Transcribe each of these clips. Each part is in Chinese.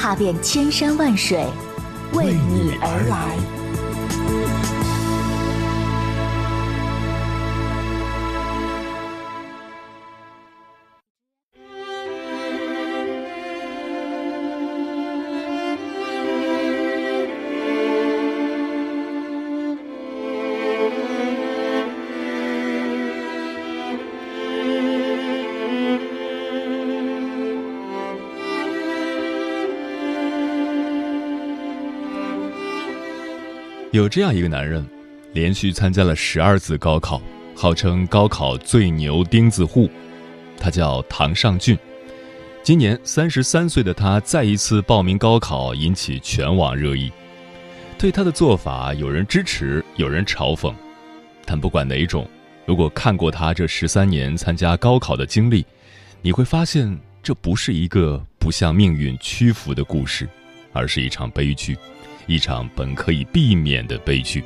踏遍千山万水，为你而来。有这样一个男人，连续参加了十二次高考，号称高考最牛钉子户。他叫唐尚俊。今年三十三岁的他再一次报名高考，引起全网热议。对他的做法，有人支持，有人嘲讽。但不管哪种，如果看过他这十三年参加高考的经历，你会发现这不是一个不向命运屈服的故事，而是一场悲剧。一场本可以避免的悲剧。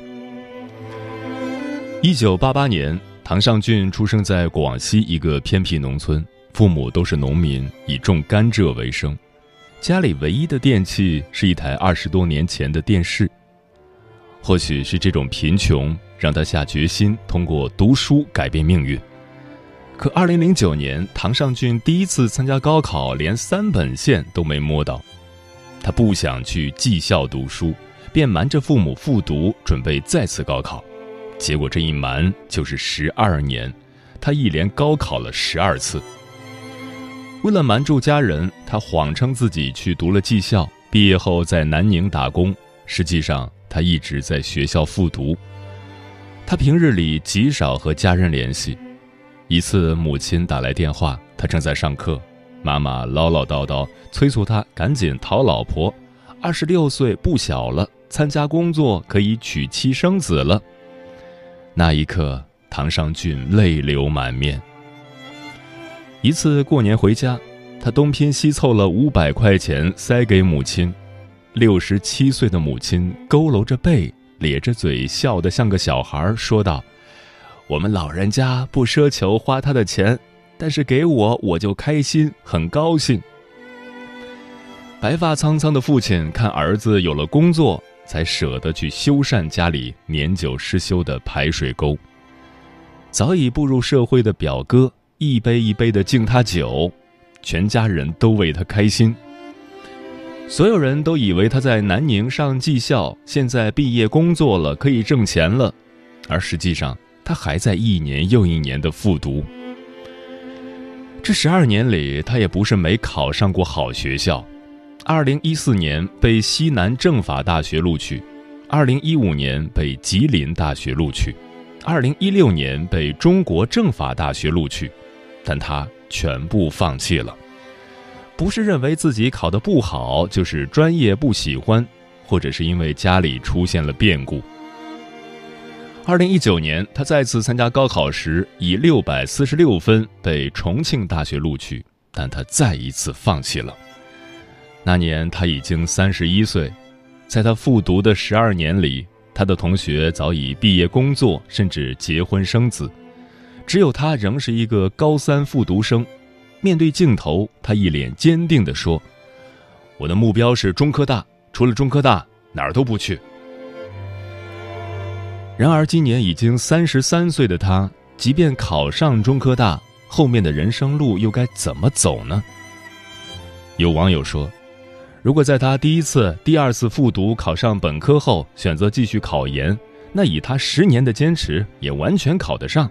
一九八八年，唐尚俊出生在广西一个偏僻农村，父母都是农民，以种甘蔗为生。家里唯一的电器是一台二十多年前的电视。或许是这种贫穷让他下决心通过读书改变命运。可二零零九年，唐尚俊第一次参加高考，连三本线都没摸到。他不想去技校读书，便瞒着父母复读，准备再次高考。结果这一瞒就是十二年，他一连高考了十二次。为了瞒住家人，他谎称自己去读了技校，毕业后在南宁打工。实际上，他一直在学校复读。他平日里极少和家人联系。一次，母亲打来电话，他正在上课。妈妈唠唠叨叨催促他赶紧讨老婆，二十六岁不小了，参加工作可以娶妻生子了。那一刻，唐尚俊泪流满面。一次过年回家，他东拼西凑了五百块钱塞给母亲，六十七岁的母亲佝偻着背，咧着嘴笑得像个小孩，说道：“我们老人家不奢求花他的钱。”但是给我，我就开心，很高兴。白发苍苍的父亲看儿子有了工作，才舍得去修缮家里年久失修的排水沟。早已步入社会的表哥一杯一杯的敬他酒，全家人都为他开心。所有人都以为他在南宁上技校，现在毕业工作了，可以挣钱了，而实际上他还在一年又一年的复读。这十二年里，他也不是没考上过好学校。二零一四年被西南政法大学录取，二零一五年被吉林大学录取，二零一六年被中国政法大学录取，但他全部放弃了。不是认为自己考得不好，就是专业不喜欢，或者是因为家里出现了变故。二零一九年，他再次参加高考时，以六百四十六分被重庆大学录取，但他再一次放弃了。那年他已经三十一岁，在他复读的十二年里，他的同学早已毕业工作，甚至结婚生子，只有他仍是一个高三复读生。面对镜头，他一脸坚定地说：“我的目标是中科大，除了中科大，哪儿都不去。”然而，今年已经三十三岁的他，即便考上中科大，后面的人生路又该怎么走呢？有网友说：“如果在他第一次、第二次复读考上本科后，选择继续考研，那以他十年的坚持，也完全考得上。”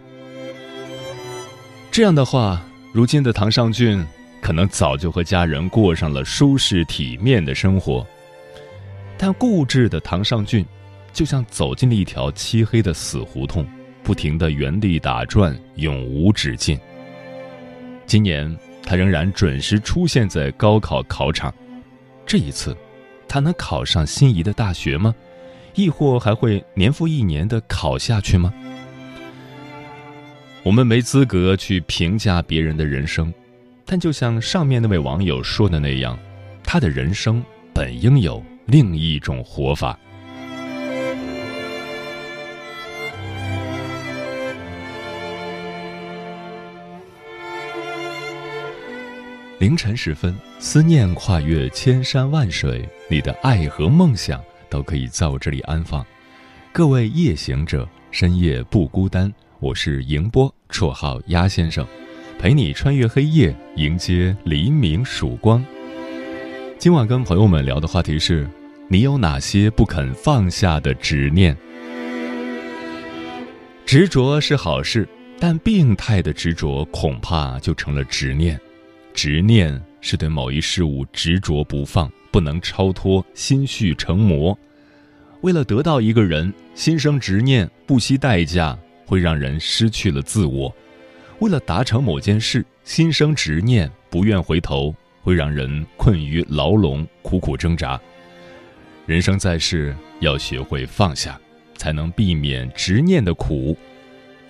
这样的话，如今的唐尚俊可能早就和家人过上了舒适体面的生活。但固执的唐尚俊。就像走进了一条漆黑的死胡同，不停的原地打转，永无止境。今年他仍然准时出现在高考考场，这一次他能考上心仪的大学吗？亦或还会年复一年的考下去吗？我们没资格去评价别人的人生，但就像上面那位网友说的那样，他的人生本应有另一种活法。凌晨时分，思念跨越千山万水，你的爱和梦想都可以在我这里安放。各位夜行者，深夜不孤单。我是迎波，绰号鸭先生，陪你穿越黑夜，迎接黎明曙光。今晚跟朋友们聊的话题是：你有哪些不肯放下的执念？执着是好事，但病态的执着恐怕就成了执念。执念是对某一事物执着不放，不能超脱，心绪成魔。为了得到一个人，心生执念，不惜代价，会让人失去了自我。为了达成某件事，心生执念，不愿回头，会让人困于牢笼，苦苦挣扎。人生在世，要学会放下，才能避免执念的苦。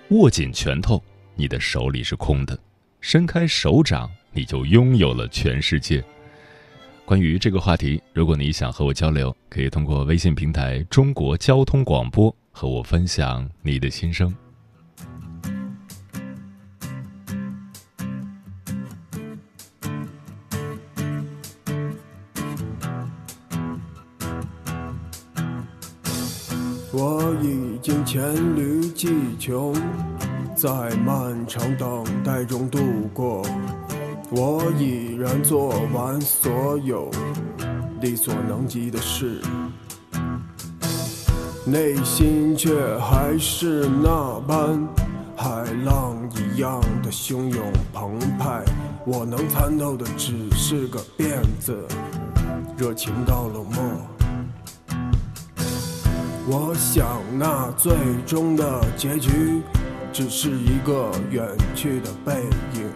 握紧拳头，你的手里是空的；伸开手掌。你就拥有了全世界。关于这个话题，如果你想和我交流，可以通过微信平台“中国交通广播”和我分享你的心声。我已经黔驴技穷，在漫长等待中度过。我已然做完所有力所能及的事，内心却还是那般海浪一样的汹涌澎湃。我能参透的只是个辫子，热情到冷漠。我想那最终的结局，只是一个远去的背影。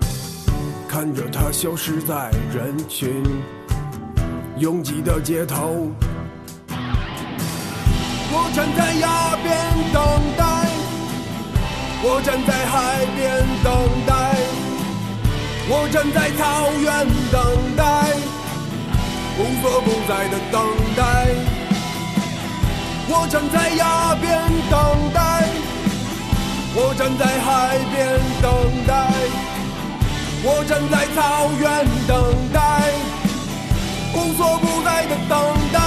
看着他消失在人群拥挤的街头，我站在崖边等待，我站在海边等待，我站在草原等待，无所不在的等待。我站在崖边等待，我站在海边。我站在草原等待，无所不在的等待。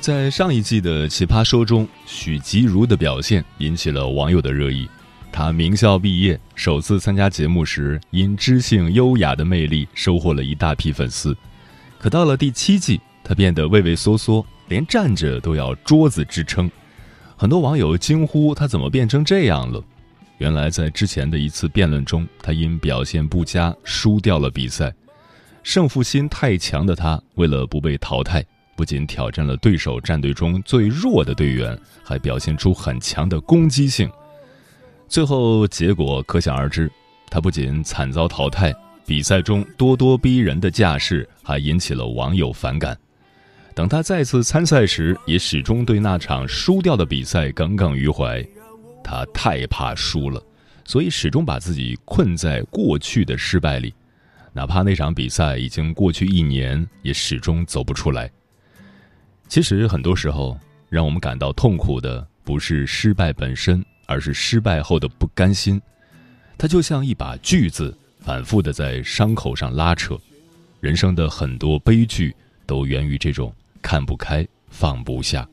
在上一季的《奇葩说》中，许吉如的表现引起了网友的热议。他名校毕业，首次参加节目时，因知性优雅的魅力收获了一大批粉丝。可到了第七季，他变得畏畏缩缩，连站着都要桌子支撑。很多网友惊呼：“他怎么变成这样了？”原来，在之前的一次辩论中，他因表现不佳输掉了比赛。胜负心太强的他，为了不被淘汰，不仅挑战了对手战队中最弱的队员，还表现出很强的攻击性。最后结果可想而知，他不仅惨遭淘汰，比赛中咄咄逼人的架势还引起了网友反感。等他再次参赛时，也始终对那场输掉的比赛耿耿于怀。他太怕输了，所以始终把自己困在过去的失败里，哪怕那场比赛已经过去一年，也始终走不出来。其实很多时候，让我们感到痛苦的不是失败本身，而是失败后的不甘心。它就像一把锯子，反复的在伤口上拉扯。人生的很多悲剧都源于这种。看不开，放不下。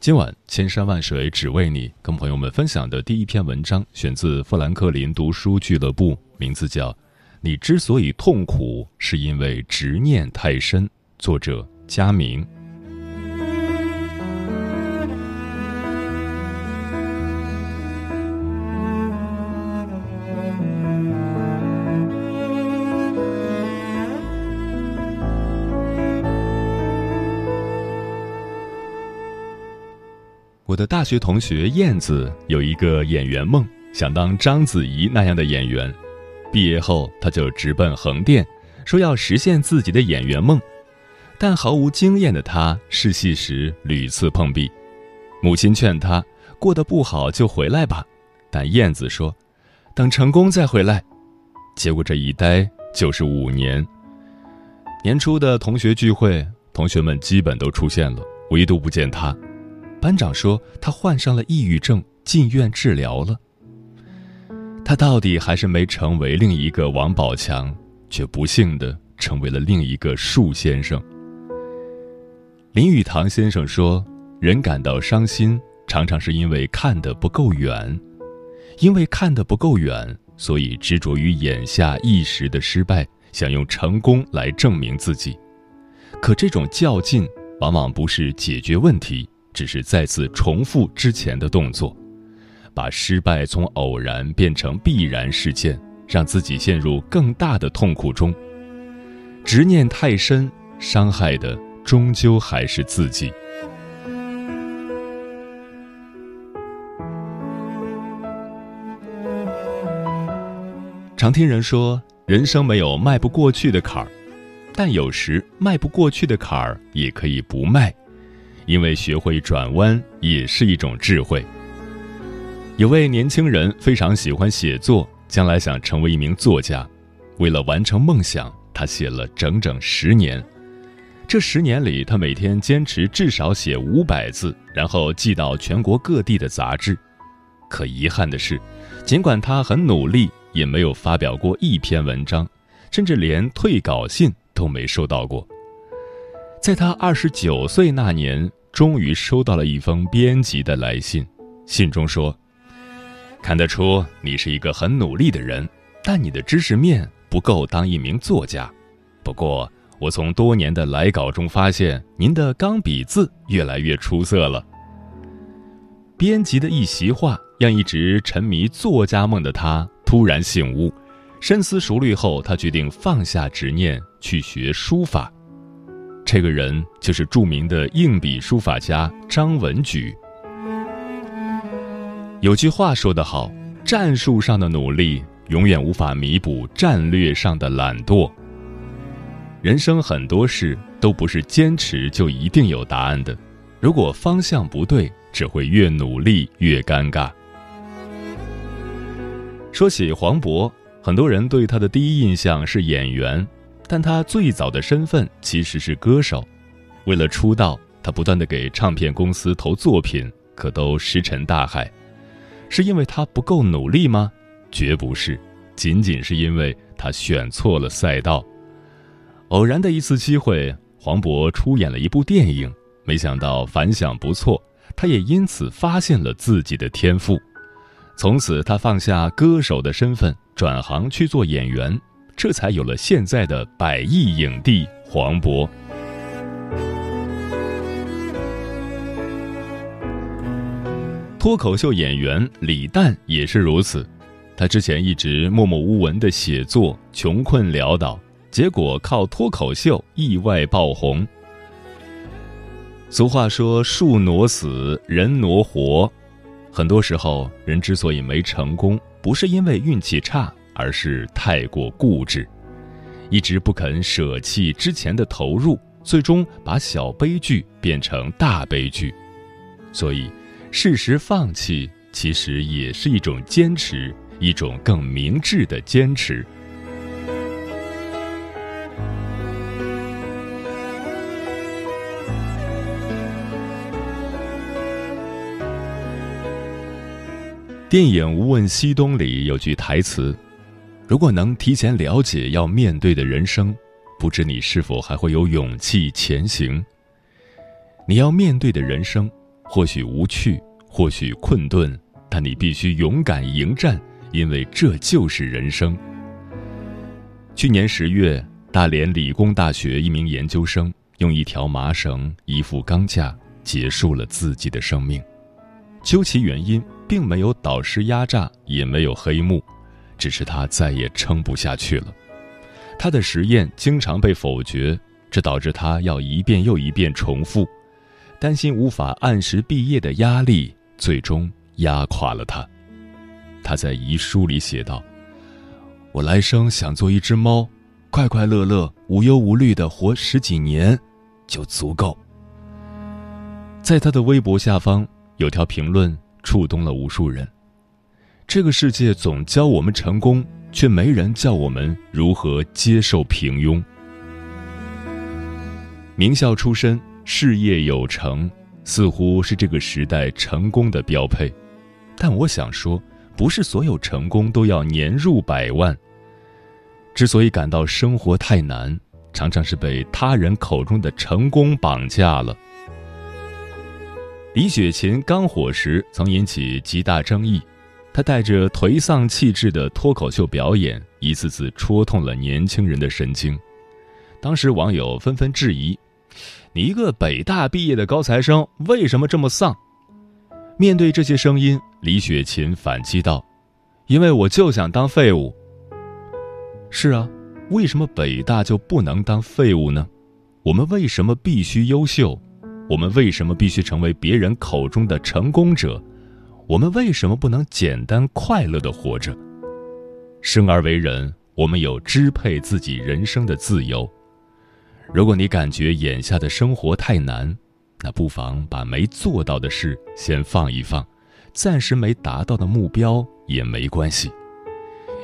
今晚千山万水只为你，跟朋友们分享的第一篇文章，选自富兰克林读书俱乐部，名字叫《你之所以痛苦，是因为执念太深》，作者佳明。我的大学同学燕子有一个演员梦，想当章子怡那样的演员。毕业后，他就直奔横店，说要实现自己的演员梦。但毫无经验的他试戏时屡次碰壁，母亲劝他过得不好就回来吧，但燕子说，等成功再回来。结果这一待就是五年。年初的同学聚会，同学们基本都出现了，唯独不见他。班长说他患上了抑郁症，进院治疗了。他到底还是没成为另一个王宝强，却不幸的成为了另一个树先生。林语堂先生说：“人感到伤心，常常是因为看得不够远，因为看得不够远，所以执着于眼下一时的失败，想用成功来证明自己。可这种较劲，往往不是解决问题，只是再次重复之前的动作，把失败从偶然变成必然事件，让自己陷入更大的痛苦中。执念太深，伤害的。”终究还是自己。常听人说，人生没有迈不过去的坎儿，但有时迈不过去的坎儿也可以不迈，因为学会转弯也是一种智慧。有位年轻人非常喜欢写作，将来想成为一名作家，为了完成梦想，他写了整整十年。这十年里，他每天坚持至少写五百字，然后寄到全国各地的杂志。可遗憾的是，尽管他很努力，也没有发表过一篇文章，甚至连退稿信都没收到过。在他二十九岁那年，终于收到了一封编辑的来信，信中说：“看得出你是一个很努力的人，但你的知识面不够当一名作家。不过。”我从多年的来稿中发现，您的钢笔字越来越出色了。编辑的一席话，让一直沉迷作家梦的他突然醒悟。深思熟虑后，他决定放下执念，去学书法。这个人就是著名的硬笔书法家张文举。有句话说得好：“战术上的努力，永远无法弥补战略上的懒惰。”人生很多事都不是坚持就一定有答案的，如果方向不对，只会越努力越尴尬。说起黄渤，很多人对他的第一印象是演员，但他最早的身份其实是歌手。为了出道，他不断的给唱片公司投作品，可都石沉大海。是因为他不够努力吗？绝不是，仅仅是因为他选错了赛道。偶然的一次机会，黄渤出演了一部电影，没想到反响不错，他也因此发现了自己的天赋。从此，他放下歌手的身份，转行去做演员，这才有了现在的百亿影帝黄渤。脱口秀演员李诞也是如此，他之前一直默默无闻的写作，穷困潦倒。结果靠脱口秀意外爆红。俗话说：“树挪死，人挪活。”很多时候，人之所以没成功，不是因为运气差，而是太过固执，一直不肯舍弃之前的投入，最终把小悲剧变成大悲剧。所以，适时放弃其实也是一种坚持，一种更明智的坚持。电影《无问西东》里有句台词：“如果能提前了解要面对的人生，不知你是否还会有勇气前行。你要面对的人生，或许无趣，或许困顿，但你必须勇敢迎战，因为这就是人生。”去年十月，大连理工大学一名研究生用一条麻绳、一副钢架结束了自己的生命。究其原因，并没有导师压榨，也没有黑幕，只是他再也撑不下去了。他的实验经常被否决，这导致他要一遍又一遍重复。担心无法按时毕业的压力，最终压垮了他。他在遗书里写道：“我来生想做一只猫，快快乐乐、无忧无虑的活十几年，就足够。”在他的微博下方有条评论触动了无数人：“这个世界总教我们成功，却没人教我们如何接受平庸。”名校出身。事业有成，似乎是这个时代成功的标配，但我想说，不是所有成功都要年入百万。之所以感到生活太难，常常是被他人口中的成功绑架了。李雪琴刚火时曾引起极大争议，他带着颓丧气质的脱口秀表演，一次次戳痛了年轻人的神经。当时网友纷纷质疑。你一个北大毕业的高材生，为什么这么丧？面对这些声音，李雪琴反击道：“因为我就想当废物。”是啊，为什么北大就不能当废物呢？我们为什么必须优秀？我们为什么必须成为别人口中的成功者？我们为什么不能简单快乐的活着？生而为人，我们有支配自己人生的自由。如果你感觉眼下的生活太难，那不妨把没做到的事先放一放，暂时没达到的目标也没关系，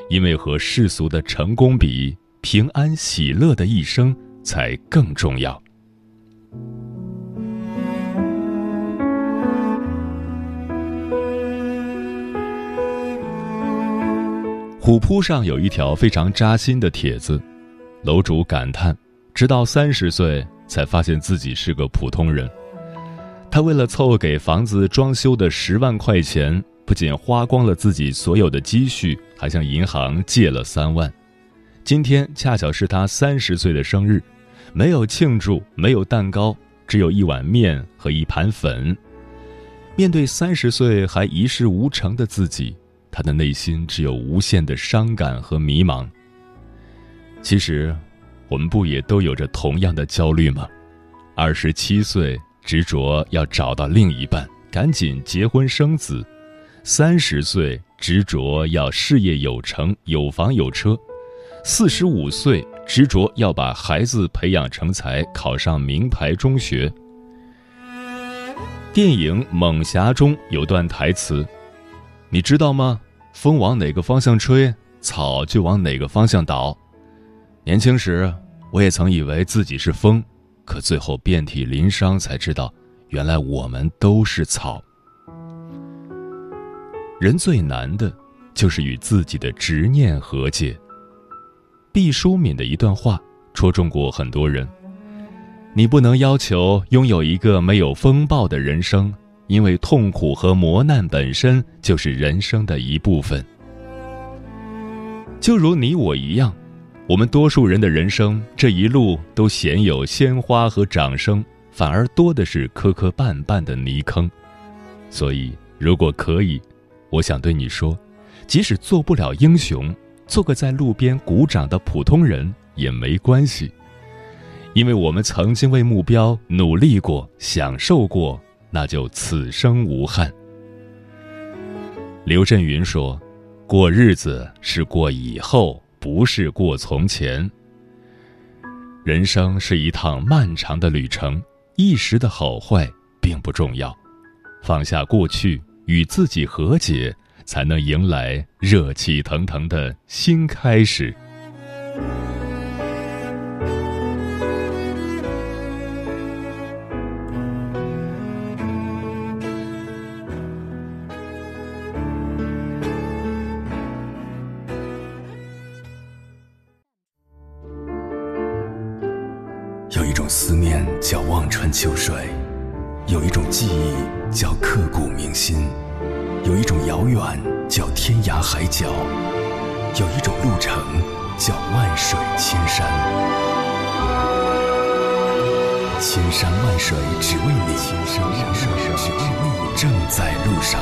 因为和世俗的成功比，平安喜乐的一生才更重要。虎扑上有一条非常扎心的帖子，楼主感叹。直到三十岁才发现自己是个普通人。他为了凑给房子装修的十万块钱，不仅花光了自己所有的积蓄，还向银行借了三万。今天恰巧是他三十岁的生日，没有庆祝，没有蛋糕，只有一碗面和一盘粉。面对三十岁还一事无成的自己，他的内心只有无限的伤感和迷茫。其实。我们不也都有着同样的焦虑吗？二十七岁执着要找到另一半，赶紧结婚生子；三十岁执着要事业有成，有房有车；四十五岁执着要把孩子培养成才，考上名牌中学。电影《猛侠》中有段台词，你知道吗？风往哪个方向吹，草就往哪个方向倒。年轻时，我也曾以为自己是风，可最后遍体鳞伤，才知道，原来我们都是草。人最难的，就是与自己的执念和解。毕淑敏的一段话，戳中过很多人：你不能要求拥有一个没有风暴的人生，因为痛苦和磨难本身就是人生的一部分。就如你我一样。我们多数人的人生这一路都鲜有鲜花和掌声，反而多的是磕磕绊绊的泥坑。所以，如果可以，我想对你说，即使做不了英雄，做个在路边鼓掌的普通人也没关系，因为我们曾经为目标努力过，享受过，那就此生无憾。刘震云说：“过日子是过以后。”不是过从前。人生是一趟漫长的旅程，一时的好坏并不重要，放下过去，与自己和解，才能迎来热气腾腾的新开始。海角，有一种路程叫万水千山。千山万水只为你，千山万水只为你正在路上。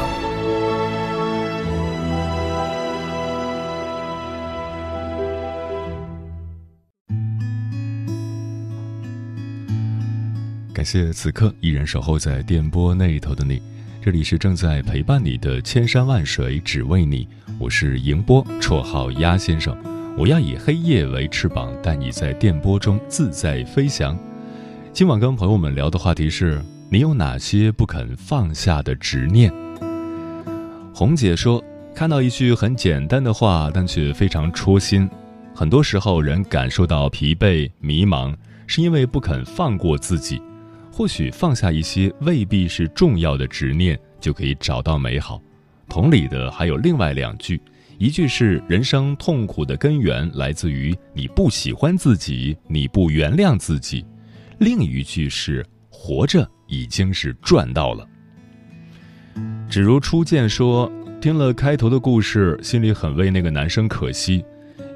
感谢此刻依然守候在电波那头的你，这里是正在陪伴你的千山万水只为你，我是迎波，绰号鸭先生。我要以黑夜为翅膀，带你在电波中自在飞翔。今晚跟朋友们聊的话题是：你有哪些不肯放下的执念？红姐说，看到一句很简单的话，但却非常戳心。很多时候，人感受到疲惫、迷茫，是因为不肯放过自己。或许放下一些未必是重要的执念，就可以找到美好。同理的还有另外两句，一句是人生痛苦的根源来自于你不喜欢自己，你不原谅自己；另一句是活着已经是赚到了。只如初见说，听了开头的故事，心里很为那个男生可惜。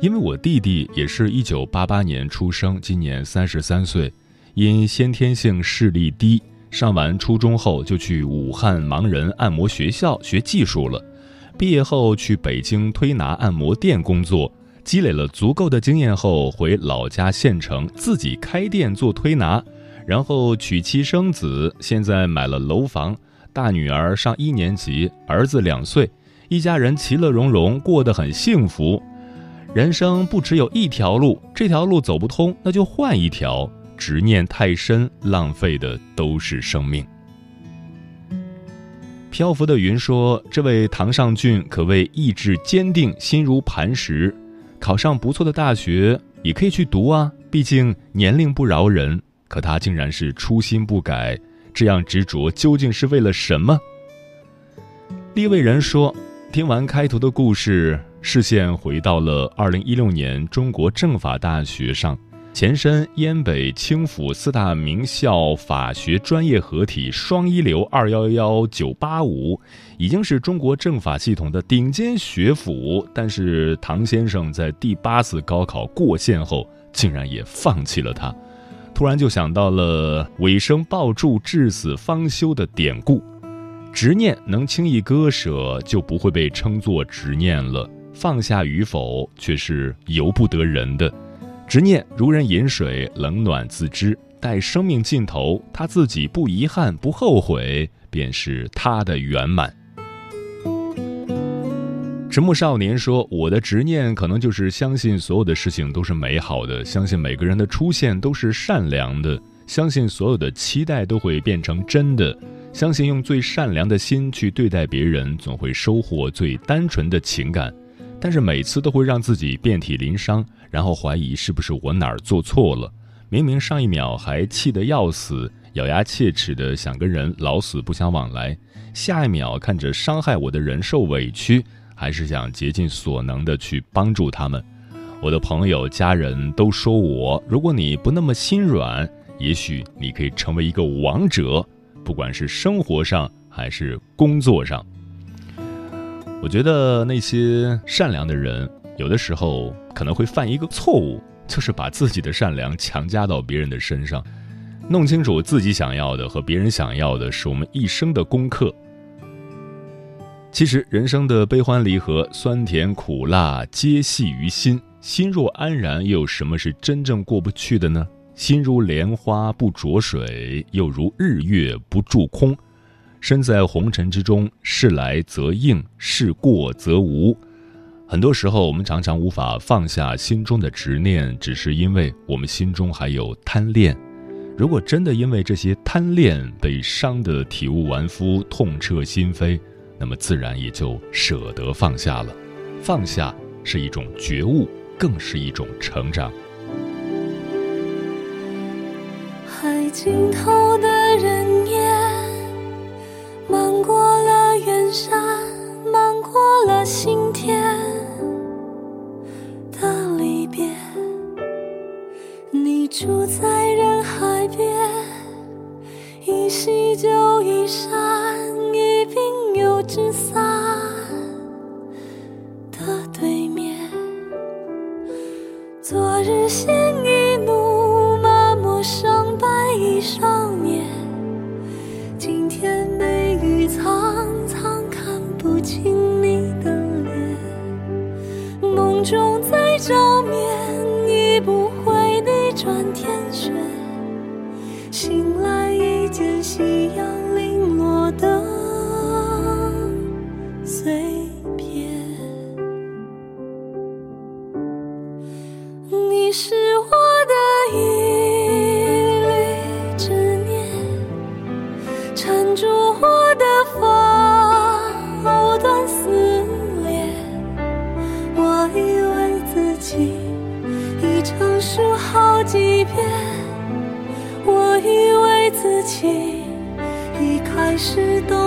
因为我弟弟也是一九八八年出生，今年三十三岁，因先天性视力低，上完初中后就去武汉盲人按摩学校学技术了。毕业后去北京推拿按摩店工作，积累了足够的经验后，回老家县城自己开店做推拿，然后娶妻生子，现在买了楼房，大女儿上一年级，儿子两岁，一家人其乐融融，过得很幸福。人生不只有一条路，这条路走不通，那就换一条。执念太深，浪费的都是生命。漂浮的云说：“这位唐尚俊可谓意志坚定，心如磐石。考上不错的大学也可以去读啊，毕竟年龄不饶人。可他竟然是初心不改，这样执着究竟是为了什么？”立位人说：“听完开头的故事。”视线回到了二零一六年中国政法大学上，前身燕北清府四大名校法学专业合体双一流二幺幺九八五，已经是中国政法系统的顶尖学府。但是唐先生在第八次高考过线后，竟然也放弃了它。突然就想到了“尾生抱柱，至死方休”的典故，执念能轻易割舍，就不会被称作执念了。放下与否却是由不得人的，执念如人饮水，冷暖自知。待生命尽头，他自己不遗憾、不后悔，便是他的圆满。迟暮少年说：“我的执念可能就是相信所有的事情都是美好的，相信每个人的出现都是善良的，相信所有的期待都会变成真的，相信用最善良的心去对待别人，总会收获最单纯的情感。”但是每次都会让自己遍体鳞伤，然后怀疑是不是我哪儿做错了。明明上一秒还气得要死，咬牙切齿的想跟人老死不相往来，下一秒看着伤害我的人受委屈，还是想竭尽所能的去帮助他们。我的朋友、家人都说我，如果你不那么心软，也许你可以成为一个王者，不管是生活上还是工作上。我觉得那些善良的人，有的时候可能会犯一个错误，就是把自己的善良强加到别人的身上。弄清楚自己想要的和别人想要的，是我们一生的功课。其实人生的悲欢离合、酸甜苦辣，皆系于心。心若安然，又有什么是真正过不去的呢？心如莲花不着水，又如日月不住空。身在红尘之中，事来则应，事过则无。很多时候，我们常常无法放下心中的执念，只是因为我们心中还有贪恋。如果真的因为这些贪恋被伤得体无完肤、痛彻心扉，那么自然也就舍得放下了。放下是一种觉悟，更是一种成长。海尽头的人是我的一缕执念缠住我的发藕断丝连。我以为自己已成熟好几遍我以为自己已开始懂